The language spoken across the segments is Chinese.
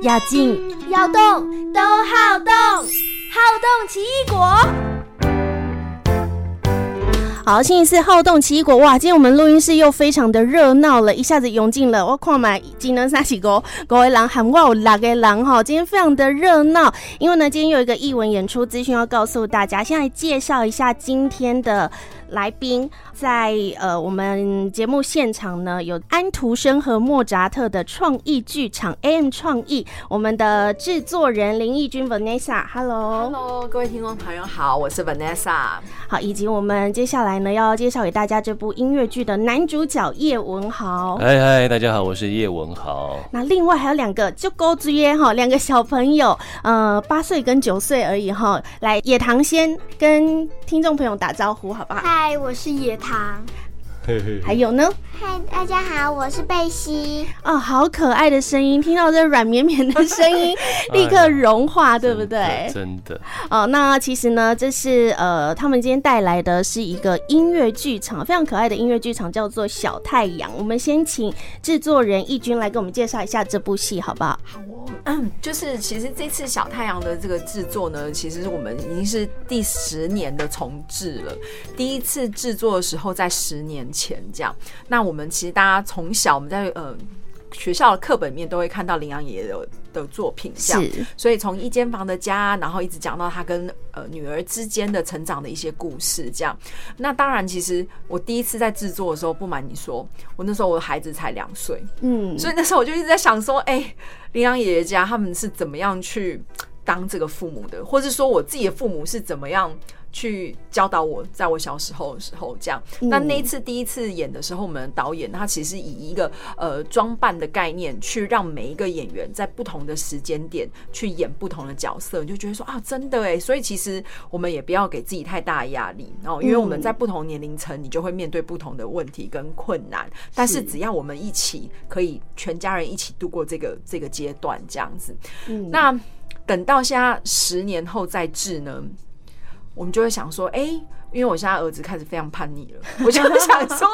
要静要动，都好动，好动奇异果。好，星期四好动奇异果哇！今天我们录音室又非常的热闹了，一下子涌进了我看嘛，技能三起个，各位狼喊哇，我六个狼哈！今天非常的热闹，因为呢，今天有一个艺文演出资讯要告诉大家，先来介绍一下今天的来宾。在呃，我们节目现场呢，有安徒生和莫扎特的创意剧场 AM 创意，我们的制作人林义君 Vanessa，Hello，Hello，各位听众朋友好，我是 Vanessa，好，以及我们接下来呢要介绍给大家这部音乐剧的男主角叶文豪，嗨嗨，大家好，我是叶文豪。那另外还有两个就高之耶哈，两个小朋友，呃，八岁跟九岁而已哈，来野堂先跟听众朋友打招呼好不好？嗨，我是野糖。好，还有呢？嗨，大家好，我是贝西。哦，好可爱的声音，听到这软绵绵的声音，立刻融化，哎、对不对？真的。哦，那其实呢，这是呃，他们今天带来的是一个音乐剧场，非常可爱的音乐剧场，叫做小太阳。我们先请制作人义军来给我们介绍一下这部戏，好不好？好哦。嗯，就是其实这次小太阳的这个制作呢，其实我们已经是第十年的重制了。第一次制作的时候在十年前，这样。那我们其实大家从小我们在呃学校的课本里面都会看到林阳爷爷的的作品，这样，所以从一间房的家，然后一直讲到他跟呃女儿之间的成长的一些故事，这样。那当然，其实我第一次在制作的时候，不瞒你说，我那时候我的孩子才两岁，嗯，所以那时候我就一直在想说，哎、欸，林阳爷爷家他们是怎么样去当这个父母的，或是说我自己的父母是怎么样。去教导我，在我小时候的时候，这样。那那一次第一次演的时候，我们的导演他其实以一个呃装扮的概念，去让每一个演员在不同的时间点去演不同的角色，你就觉得说啊，真的哎。所以其实我们也不要给自己太大压力，然后因为我们在不同年龄层，你就会面对不同的问题跟困难。但是只要我们一起可以全家人一起度过这个这个阶段，这样子。那等到现在十年后再治呢？我们就会想说，哎，因为我现在儿子开始非常叛逆了，我就想说，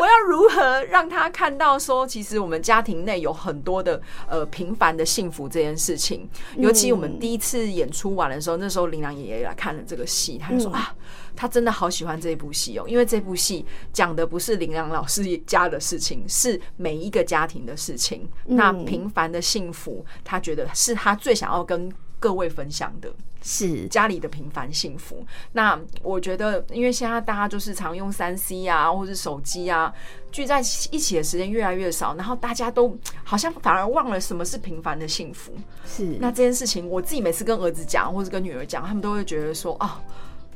我要如何让他看到说，其实我们家庭内有很多的呃平凡的幸福这件事情。尤其我们第一次演出完的时候，那时候林良爷爷来看了这个戏，他就说啊，他真的好喜欢这部戏哦，因为这部戏讲的不是林良老师家的事情，是每一个家庭的事情。那平凡的幸福，他觉得是他最想要跟各位分享的。是家里的平凡幸福。那我觉得，因为现在大家就是常用三 C 啊，或者手机啊，聚在一起的时间越来越少，然后大家都好像反而忘了什么是平凡的幸福。是。那这件事情，我自己每次跟儿子讲，或者跟女儿讲，他们都会觉得说：“哦，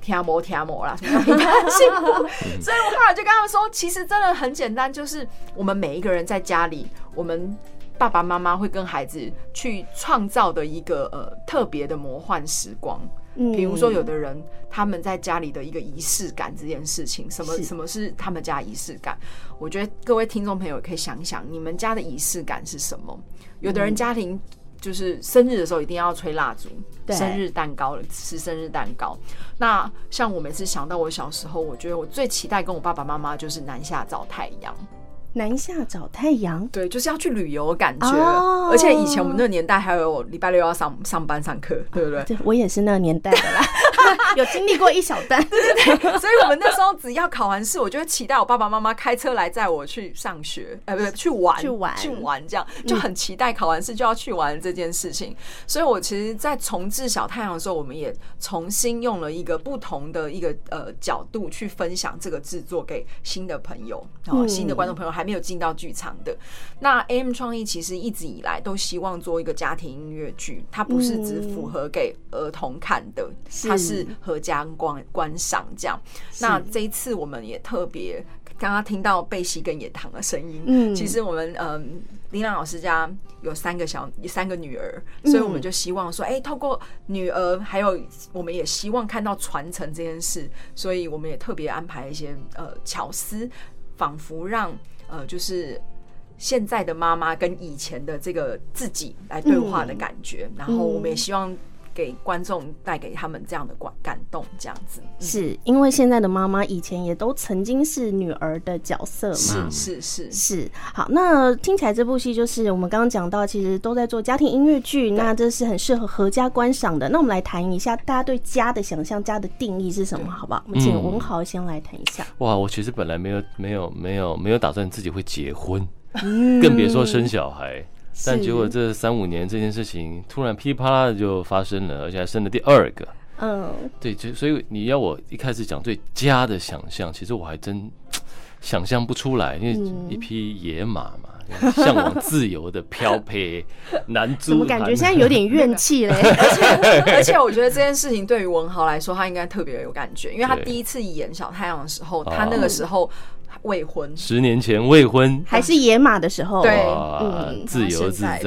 听魔天魔啦，什么叫平凡的幸福？”所以我后来就跟他们说，其实真的很简单，就是我们每一个人在家里，我们。爸爸妈妈会跟孩子去创造的一个呃特别的魔幻时光，嗯，比如说有的人他们在家里的一个仪式感这件事情，什么什么是他们家仪式感？我觉得各位听众朋友可以想想，你们家的仪式感是什么？有的人家庭就是生日的时候一定要吹蜡烛，生日蛋糕了，吃生日蛋糕。那像我每次想到我小时候，我觉得我最期待跟我爸爸妈妈就是南下找太阳。南下找太阳，对，就是要去旅游的感觉。Oh. 而且以前我们那个年代还有礼拜六要上上班上课，对不对？对，我也是那个年代的啦，有经历过一小段。对对对，所以我们那时候只要考完试，我就会期待我爸爸妈妈开车来载我去上学，呃，不对，去玩，去玩，去玩，这样就很期待考完试就要去玩这件事情。嗯、所以我其实，在重置小太阳的时候，我们也重新用了一个不同的一个呃角度去分享这个制作给新的朋友，然后新的观众朋友。还没有进到剧场的那 AM 创意，其实一直以来都希望做一个家庭音乐剧，它不是只符合给儿童看的，它是合家观观赏这样。那这一次我们也特别刚刚听到贝西跟野糖的声音，嗯，其实我们嗯林良老师家有三个小三个女儿，所以我们就希望说，哎，透过女儿，还有我们也希望看到传承这件事，所以我们也特别安排一些呃巧思，仿佛让。呃，就是现在的妈妈跟以前的这个自己来对话的感觉，嗯、然后我们也希望给观众带给他们这样的感感动，这样子。嗯、是因为现在的妈妈以前也都曾经是女儿的角色嘛？是是是是。好，那听起来这部戏就是我们刚刚讲到，其实都在做家庭音乐剧，那这是很适合合家观赏的。那我们来谈一下，大家对家的想象，家的定义是什么？好不好？我们请文豪先来谈一下。哇，我其实本来没有没有没有没有打算自己会结婚，更别说生小孩。但结果这三五年这件事情突然噼里啪啦的就发生了，而且还生了第二个。嗯，对，就所以你要我一开始讲对家的想象，其实我还真 想象不出来，因为一匹野马嘛，向往自由的漂泊男猪。怎么感觉现在有点怨气嘞？而且而且我觉得这件事情对于文豪来说，他应该特别有感觉，因为他第一次演小太阳的时候，他那个时候。未婚，十年前未婚，还是野马的时候，对，嗯，自由自在，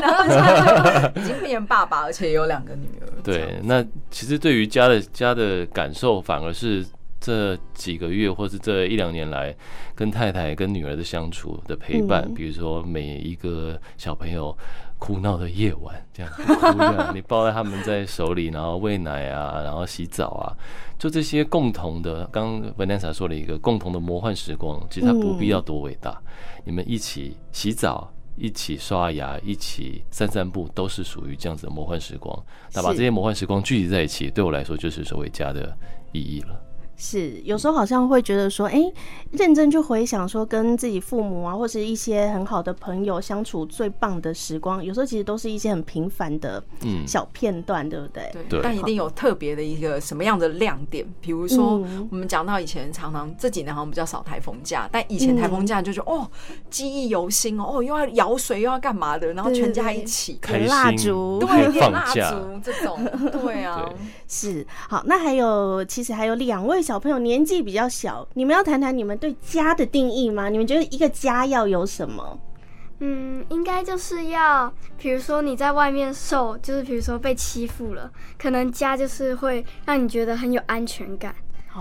然后现在已经变成爸爸，而且也有两个女儿。对，那其实对于家的家的感受，反而是这几个月或是这一两年来，跟太太跟女儿的相处的陪伴，比如说每一个小朋友。哭闹的夜晚，这样哭你抱在他们在手里，然后喂奶啊，然后洗澡啊，就这些共同的。刚刚 Vanessa 说了一个共同的魔幻时光，其实它不必要多伟大，你们一起洗澡，一起刷牙，一起散散步，都是属于这样子的魔幻时光。那把这些魔幻时光聚集在一起，对我来说就是所谓家的意义了。是，有时候好像会觉得说，哎、欸，认真去回想说，跟自己父母啊，或是一些很好的朋友相处最棒的时光，有时候其实都是一些很平凡的小片段，嗯、对不对？对。但一定有特别的一个什么样的亮点，比如说我们讲到以前常常这几年好像比较少台风假，但以前台风假就觉得、嗯、哦，记忆犹新哦，哦又要舀水又要干嘛的，然后全家一起点蜡烛，对，点蜡烛这种，对啊，对是。好，那还有，其实还有两位。小朋友年纪比较小，你们要谈谈你们对家的定义吗？你们觉得一个家要有什么？嗯，应该就是要，比如说你在外面受，就是比如说被欺负了，可能家就是会让你觉得很有安全感。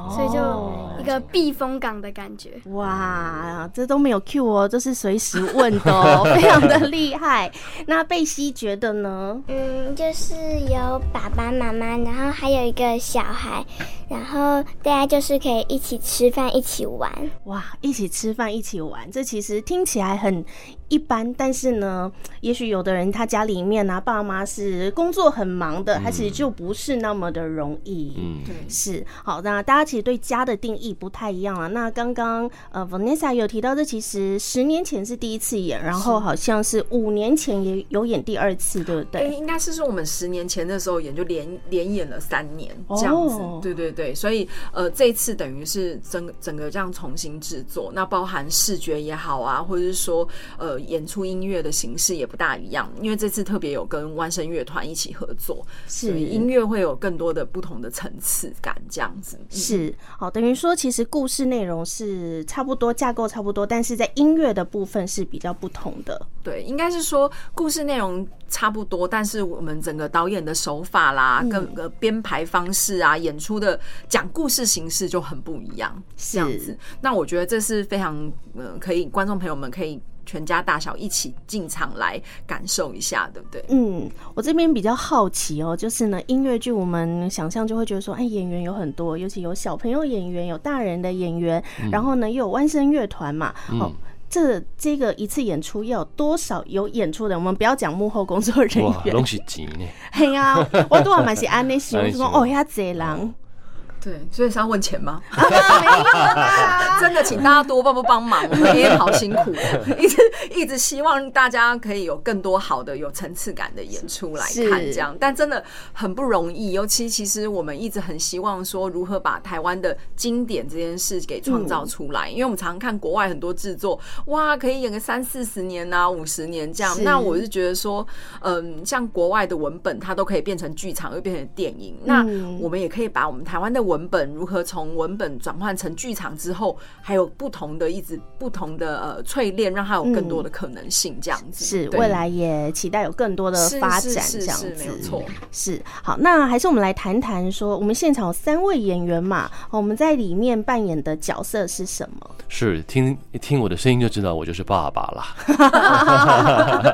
所以就一个避风港的感觉。哇，这都没有 Q 哦，这是随时问的哦，非常的厉害。那贝西觉得呢？嗯，就是有爸爸妈妈，然后还有一个小孩，然后大家就是可以一起吃饭，一起玩。哇，一起吃饭，一起玩，这其实听起来很一般，但是呢，也许有的人他家里面啊，爸妈是工作很忙的，他其实就不是那么的容易。嗯，对，是。好，那大家其实对家的定义不太一样啊。那刚刚呃，Vanessa 有提到，这其实十年前是第一次演，然后好像是五年前也有演第二次，对不对？欸、应该是说我们十年前的时候演，就连连演了三年这样子。哦、对对对，所以呃，这一次等于是整整个这样重新制作，那包含视觉也好啊，或者是说呃。演出音乐的形式也不大一样，因为这次特别有跟万声乐团一起合作，是所以音乐会有更多的不同的层次感，这样子。是，好，等于说其实故事内容是差不多，架构差不多，但是在音乐的部分是比较不同的。对，应该是说故事内容差不多，但是我们整个导演的手法啦，跟个编排方式啊，演出的讲故事形式就很不一样，这样子。那我觉得这是非常嗯，可以观众朋友们可以。全家大小一起进场来感受一下，对不对？嗯，我这边比较好奇哦，就是呢，音乐剧我们想象就会觉得说，哎，演员有很多，尤其有小朋友演员，有大人的演员，嗯、然后呢又有万声乐团嘛。嗯、哦，这这个一次演出要有多少有演出的？我们不要讲幕后工作人员，拢是钱呢？嘿呀，我都还蛮是安内想，就说哦呀，贼狼。对，所以是要问钱吗？没有真的，请大家多帮不帮忙，我们也好辛苦，一直一直希望大家可以有更多好的、有层次感的演出来看，这样，但真的很不容易。尤其其实我们一直很希望说，如何把台湾的经典这件事给创造出来，因为我们常常看国外很多制作，哇，可以演个三四十年啊、五十年这样。那我是觉得说，嗯，像国外的文本，它都可以变成剧场，又变成电影。那我们也可以把我们台湾的文文本，如何从文本转换成剧场之后，还有不同的一直不同的呃淬炼，让它有更多的可能性，这样子。是未来也期待有更多的发展，这样子。没有错。是好，那还是我们来谈谈说，我们现场有三位演员嘛，我们在里面扮演的角色是什么？是听一听我的声音就知道我就是爸爸了。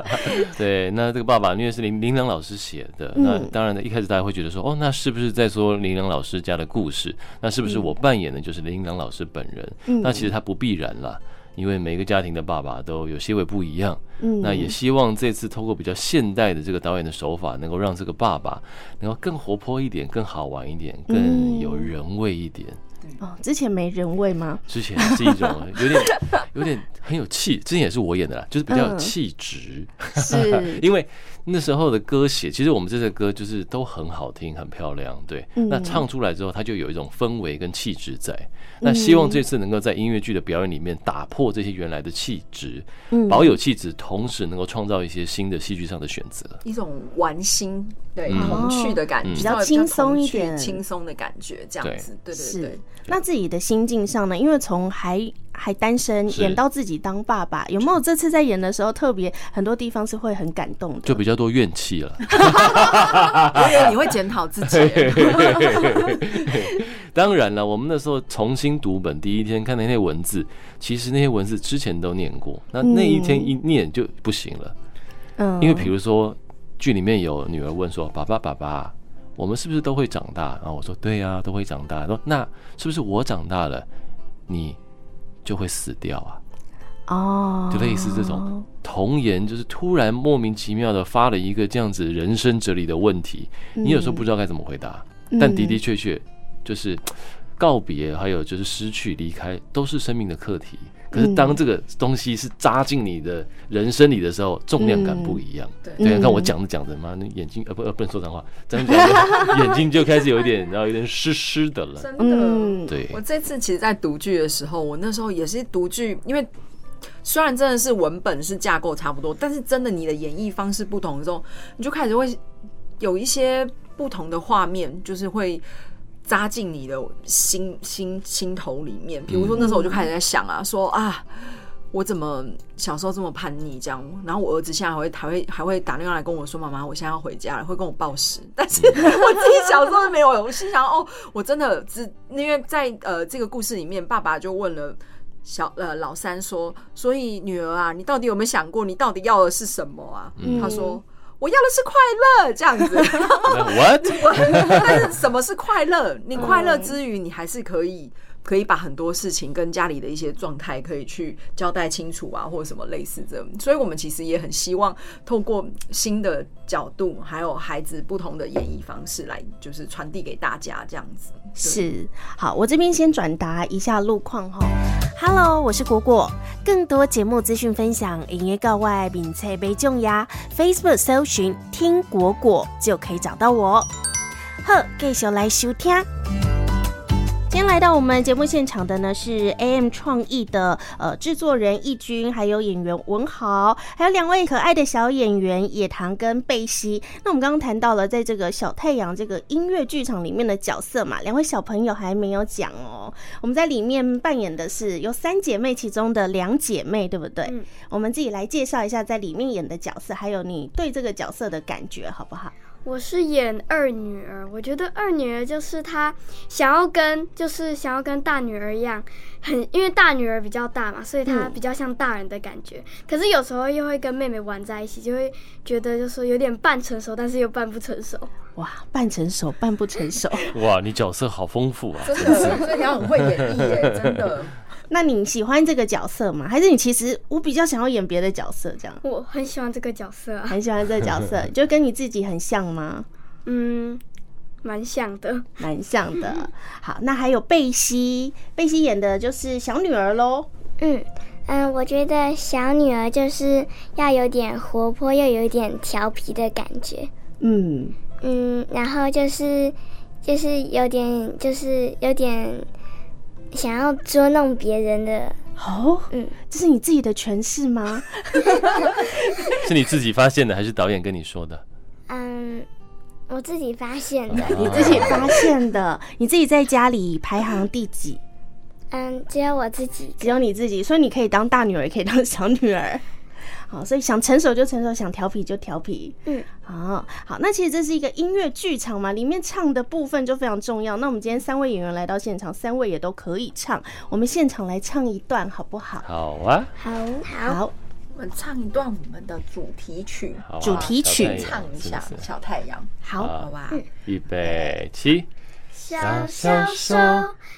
对，那这个爸爸因为是林林良老师写的，那当然呢，一开始大家会觉得说，哦，那是不是在说林良老师家的故事？那是不是我扮演的就是林良老师本人？那其实他不必然啦，因为每个家庭的爸爸都有些微不一样。嗯那也希望这次透过比较现代的这个导演的手法，能够让这个爸爸能够更活泼一点，更好玩一点，更有人味一点。哦，之前没人味吗？之前是一种有点有点很有气，之前也是我演的啦，就是比较有气质。是，因为那时候的歌写，其实我们这些歌就是都很好听，很漂亮。对，那唱出来之后，它就有一种氛围跟气质在。那希望这次能够在音乐剧的表演里面打破这些原来的气质，保有气质，同时能够创造一些新的戏剧上的选择，一种玩心，对，童趣的感觉，比较轻松一点，轻松的感觉，这样子，对对对。那自己的心境上呢？因为从还还单身演到自己当爸爸，有没有这次在演的时候特别很多地方是会很感动的？就比较多怨气了。我以为你会检讨自己。当然了，我们那时候重新读本第一天看那些文字，其实那些文字之前都念过，那那一天一念就不行了。嗯，因为比如说剧里面有女儿问说：“爸爸，爸爸。”我们是不是都会长大？然后我说对呀，都会长大。说那是不是我长大了，你就会死掉啊？哦，就类似这种童言，就是突然莫名其妙的发了一个这样子人生哲理的问题，你有时候不知道该怎么回答。但的的确确就是告别，还有就是失去、离开，都是生命的课题。可是当这个东西是扎进你的人生里的时候，重量感不一样。对，你看我讲着讲着嘛，那眼睛呃不呃不能说脏话，讲着 眼睛就开始有一点，然后有点湿湿的了。真的，对。我这次其实，在读剧的时候，我那时候也是读剧，因为虽然真的是文本是架构差不多，但是真的你的演绎方式不同的时候，你就开始会有一些不同的画面，就是会。扎进你的心心心头里面。比如说那时候我就开始在想啊，说啊，我怎么小时候这么叛逆这样？然后我儿子现在还会还会还会打电话来跟我说，妈妈，我现在要回家了，会跟我报时。但是 我自己小时候没有，我心想哦，我真的只因为在呃这个故事里面，爸爸就问了小呃老三说，所以女儿啊，你到底有没有想过，你到底要的是什么啊？嗯、他说。我要的是快乐，这样子。What？但是什么是快乐？你快乐之余，你还是可以。可以把很多事情跟家里的一些状态可以去交代清楚啊，或者什么类似这，所以我们其实也很希望透过新的角度，还有孩子不同的演绎方式来，就是传递给大家这样子。是，好，我这边先转达一下路况哈。Hello，我是果果，更多节目资讯分享，营业告外并且被重压，Facebook 搜寻听果果就可以找到我。好，继续来收听。今天来到我们节目现场的呢是 AM 创意的呃制作人义军，还有演员文豪，还有两位可爱的小演员野堂跟贝西。那我们刚刚谈到了在这个小太阳这个音乐剧场里面的角色嘛，两位小朋友还没有讲哦。我们在里面扮演的是有三姐妹其中的两姐妹，对不对？嗯。我们自己来介绍一下在里面演的角色，还有你对这个角色的感觉，好不好？我是演二女儿，我觉得二女儿就是她想要跟，就是想要跟大女儿一样，很因为大女儿比较大嘛，所以她比较像大人的感觉。嗯、可是有时候又会跟妹妹玩在一起，就会觉得就是有点半成熟，但是又半不成熟。哇，半成熟，半不成熟。哇，你角色好丰富啊！真的，所以你要很会演绎耶，真的。那你喜欢这个角色吗？还是你其实我比较想要演别的角色？这样，我很喜欢这个角色啊，很喜欢这个角色，就跟你自己很像吗？嗯，蛮像的，蛮像的。好，那还有贝西，贝西演的就是小女儿喽。嗯嗯，我觉得小女儿就是要有点活泼，又有点调皮的感觉。嗯嗯，然后就是就是有点就是有点。想要捉弄别人的哦，嗯，这是你自己的诠释吗？是你自己发现的，还是导演跟你说的？嗯，我自己发现的。你自己发现的？你自己在家里排行第几？嗯，只有我自己，只有你自己，所以你可以当大女儿，也可以当小女儿。好，所以想成熟就成熟，想调皮就调皮。嗯，好，好，那其实这是一个音乐剧场嘛，里面唱的部分就非常重要。那我们今天三位演员来到现场，三位也都可以唱，我们现场来唱一段好不好？好啊，好，好，好，我们唱一段我们的主题曲，啊主题曲唱一下《小太阳》。好，好吧，预备起。小小手，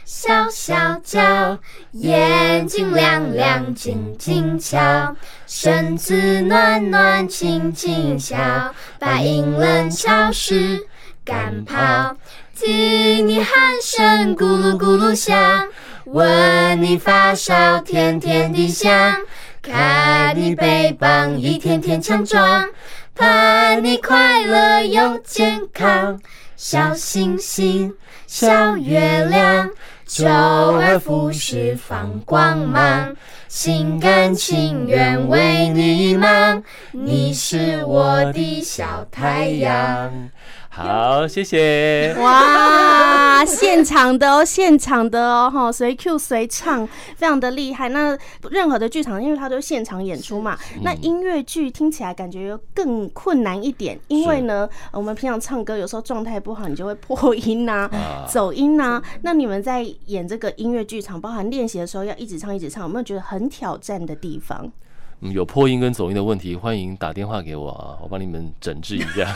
小小脚，眼睛亮亮，轻轻敲，身子暖暖，轻轻笑，把阴冷潮湿赶跑。听你鼾声咕噜咕噜响，闻你发烧甜甜的香，看你背膀一天天强壮，盼你快乐又健康。小星星，小月亮，周而复始放光芒，心甘情愿为你忙，你是我的小太阳。好，谢谢。哇，现场的哦，现场的哦，哈，随 Q 随唱，非常的厉害。那任何的剧场，因为它都是现场演出嘛，那音乐剧听起来感觉更困难一点，因为呢，我们平常唱歌有时候状态不好，你就会破音呐、啊，走音呐、啊。那你们在演这个音乐剧场，包含练习的时候要一直唱一直唱，有没有觉得很挑战的地方？嗯，有破音跟走音的问题，欢迎打电话给我啊，我帮你们整治一下。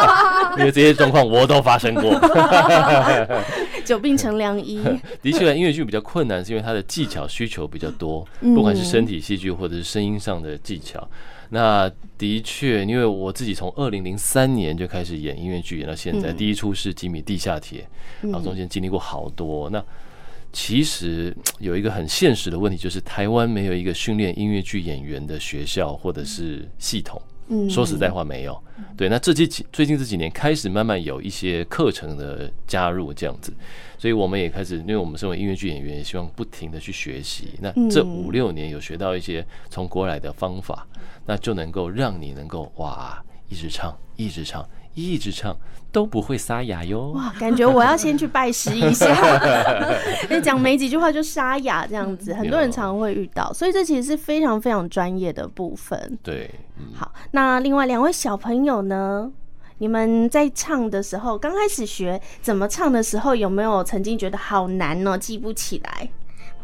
因为这些状况我都发生过。久病成良医。的确，音乐剧比较困难，是因为它的技巧需求比较多，不管是身体戏剧或者是声音上的技巧。那的确，因为我自己从二零零三年就开始演音乐剧，演到现在，第一出是《吉米地下铁》，然后中间经历过好多。那其实有一个很现实的问题，就是台湾没有一个训练音乐剧演员的学校或者是系统。说实在话，没有。对，那这几最近这几年开始慢慢有一些课程的加入，这样子，所以我们也开始，因为我们身为音乐剧演员，也希望不停的去学习。那这五六年有学到一些从国来的方法，那就能够让你能够哇，一直唱，一直唱。一直唱都不会沙哑哟！哇，感觉我要先去拜师一下。你 讲没几句话就沙哑这样子，很多人常常会遇到，所以这其实是非常非常专业的部分。对，好，那另外两位小朋友呢？你们在唱的时候，刚开始学怎么唱的时候，有没有曾经觉得好难呢？记不起来？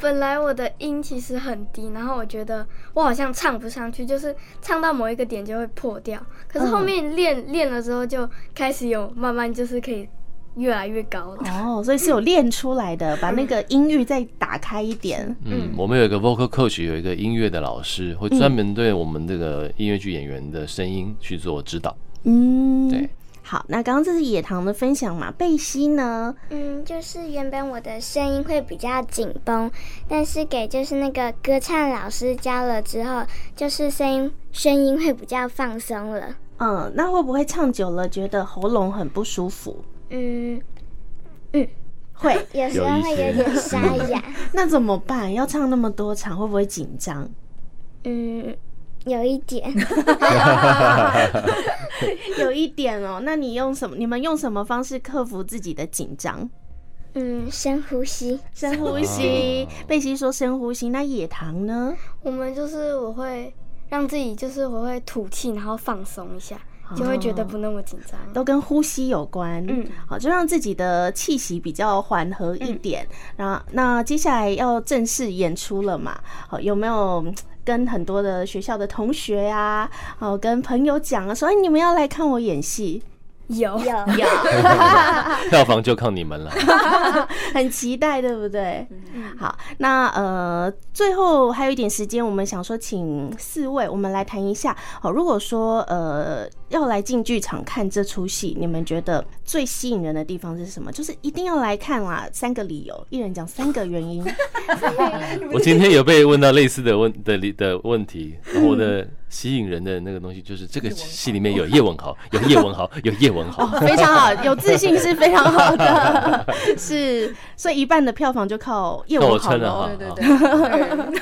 本来我的音其实很低，然后我觉得我好像唱不上去，就是唱到某一个点就会破掉。可是后面练练了之后，就开始有慢慢就是可以越来越高了。哦，所以是有练出来的，把那个音域再打开一点。嗯，我们有一个 vocal coach，有一个音乐的老师，会专门对我们这个音乐剧演员的声音去做指导。嗯，对。好，那刚刚这是野糖的分享嘛？贝西呢？嗯，就是原本我的声音会比较紧绷，但是给就是那个歌唱老师教了之后，就是声音声音会比较放松了。嗯，那会不会唱久了觉得喉咙很不舒服？嗯嗯，会 有时候会有点沙哑。那怎么办？要唱那么多场，会不会紧张？嗯。有一点，有一点哦。那你用什么？你们用什么方式克服自己的紧张？嗯，深呼吸，深呼吸。贝西说深呼吸。那野糖呢？我们就是我会让自己，就是我会吐气，然后放松一下，就会觉得不那么紧张。都跟呼吸有关。嗯，好，就让自己的气息比较缓和一点。然后，那接下来要正式演出了嘛？好，有没有？跟很多的学校的同学呀、啊，哦，跟朋友讲啊，说哎，你们要来看我演戏，有有有，票房就靠你们了，很期待，对不对？好，那呃，最后还有一点时间，我们想说，请四位我们来谈一下。好，如果说呃。要来进剧场看这出戏，你们觉得最吸引人的地方是什么？就是一定要来看啦！三个理由，一人讲三个原因。我今天有被问到类似的问的的问题，然后我的吸引人的那个东西就是这个戏里面有叶文豪，有叶文豪，有叶文豪，哦，非常好，有自信是非常好的，是，所以一半的票房就靠叶文豪了。对对对。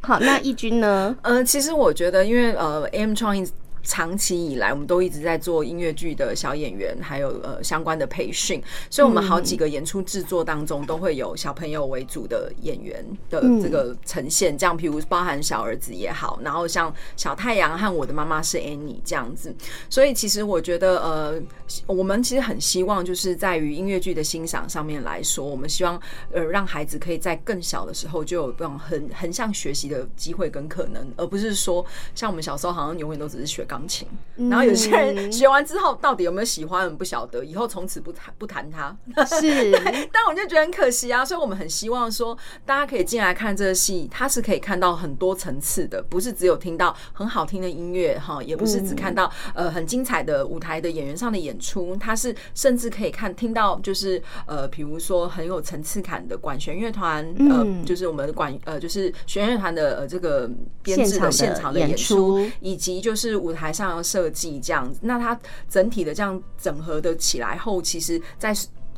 好，那义军呢？呃，其实我觉得，因为呃，AM 创意。长期以来，我们都一直在做音乐剧的小演员，还有呃相关的培训，所以我们好几个演出制作当中都会有小朋友为主的演员的这个呈现，这样，譬如包含小儿子也好，然后像小太阳和我的妈妈是 Annie 这样子，所以其实我觉得呃，我们其实很希望就是在于音乐剧的欣赏上面来说，我们希望呃让孩子可以在更小的时候就有这种很横向学习的机会跟可能，而不是说像我们小时候好像永远都只是学钢琴，然后有些人学完之后到底有没有喜欢，我们不晓得，以后从此不谈不谈他。是，但我就觉得很可惜啊，所以我们很希望说大家可以进来看这个戏，它是可以看到很多层次的，不是只有听到很好听的音乐哈，也不是只看到呃很精彩的舞台的演员上的演出，它是甚至可以看听到就是呃比如说很有层次感的管弦乐团，呃就是我们管呃就是弦乐团的呃这个编制的现场的演出，以及就是舞台台上要设计这样子，那它整体的这样整合的起来后，其实在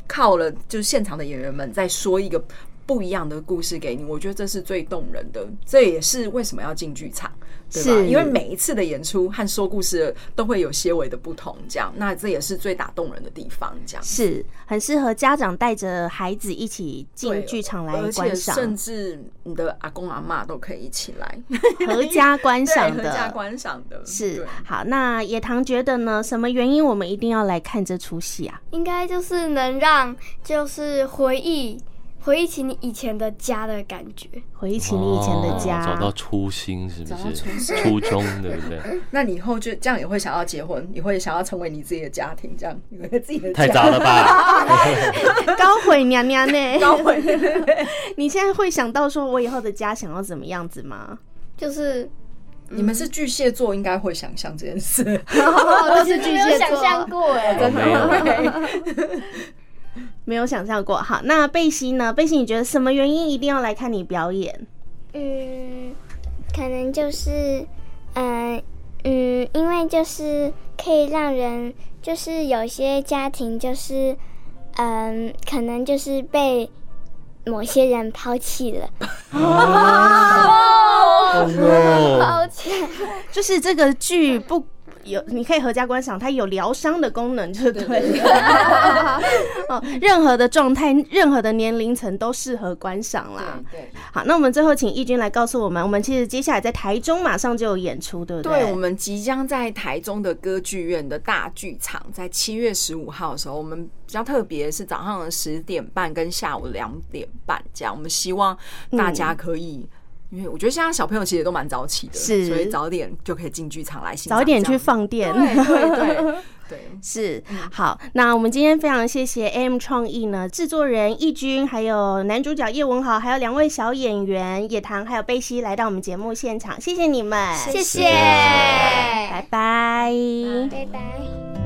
靠了就是现场的演员们在说一个不一样的故事给你，我觉得这是最动人的，这也是为什么要进剧场，对吧？因为每一次的演出和说故事都会有些微的不同，这样，那这也是最打动人的地方，这样是很适合家长带着孩子一起进剧场来观赏，甚至你的阿公阿妈都可以一起来 合家观赏的，合家观赏的是好。那野堂觉得呢？什么原因我们一定要来看这出戏啊？应该就是能让就是回忆。回忆起你以前的家的感觉，回忆起你以前的家，找到初心是不是？初衷对不对？那你以后就这样也会想要结婚，你会想要成为你自己的家庭，这样你会自己的太早了吧？高回娘娘呢？高回，你现在会想到说我以后的家想要怎么样子吗？就是你们是巨蟹座，应该会想象这件事。我是巨蟹座，想象过哎，真的。没有想象过，好，那贝西呢？贝西，你觉得什么原因一定要来看你表演？嗯，可能就是，嗯嗯，因为就是可以让人，就是有些家庭就是，嗯，可能就是被某些人抛弃了。哦，抛弃，就是这个剧不。有，你可以合家观赏，它有疗伤的功能，就对了。哦，任何的状态，任何的年龄层都适合观赏啦。对，好，那我们最后请翊君来告诉我们，我们其实接下来在台中马上就有演出，对不对？对，我们即将在台中的歌剧院的大剧场，在七月十五号的时候，我们比较特别是早上的十点半跟下午两点半这样，我们希望大家可以。因为我觉得现在小朋友其实都蛮早起的，是，所以早点就可以进剧场来欣赏，早点去放电，对对对，对，是。好，那我们今天非常谢谢 AM 创意呢制作人易军，还有男主角叶文豪，还有两位小演员野糖还有贝西来到我们节目现场，谢谢你们，谢谢，拜拜，拜拜。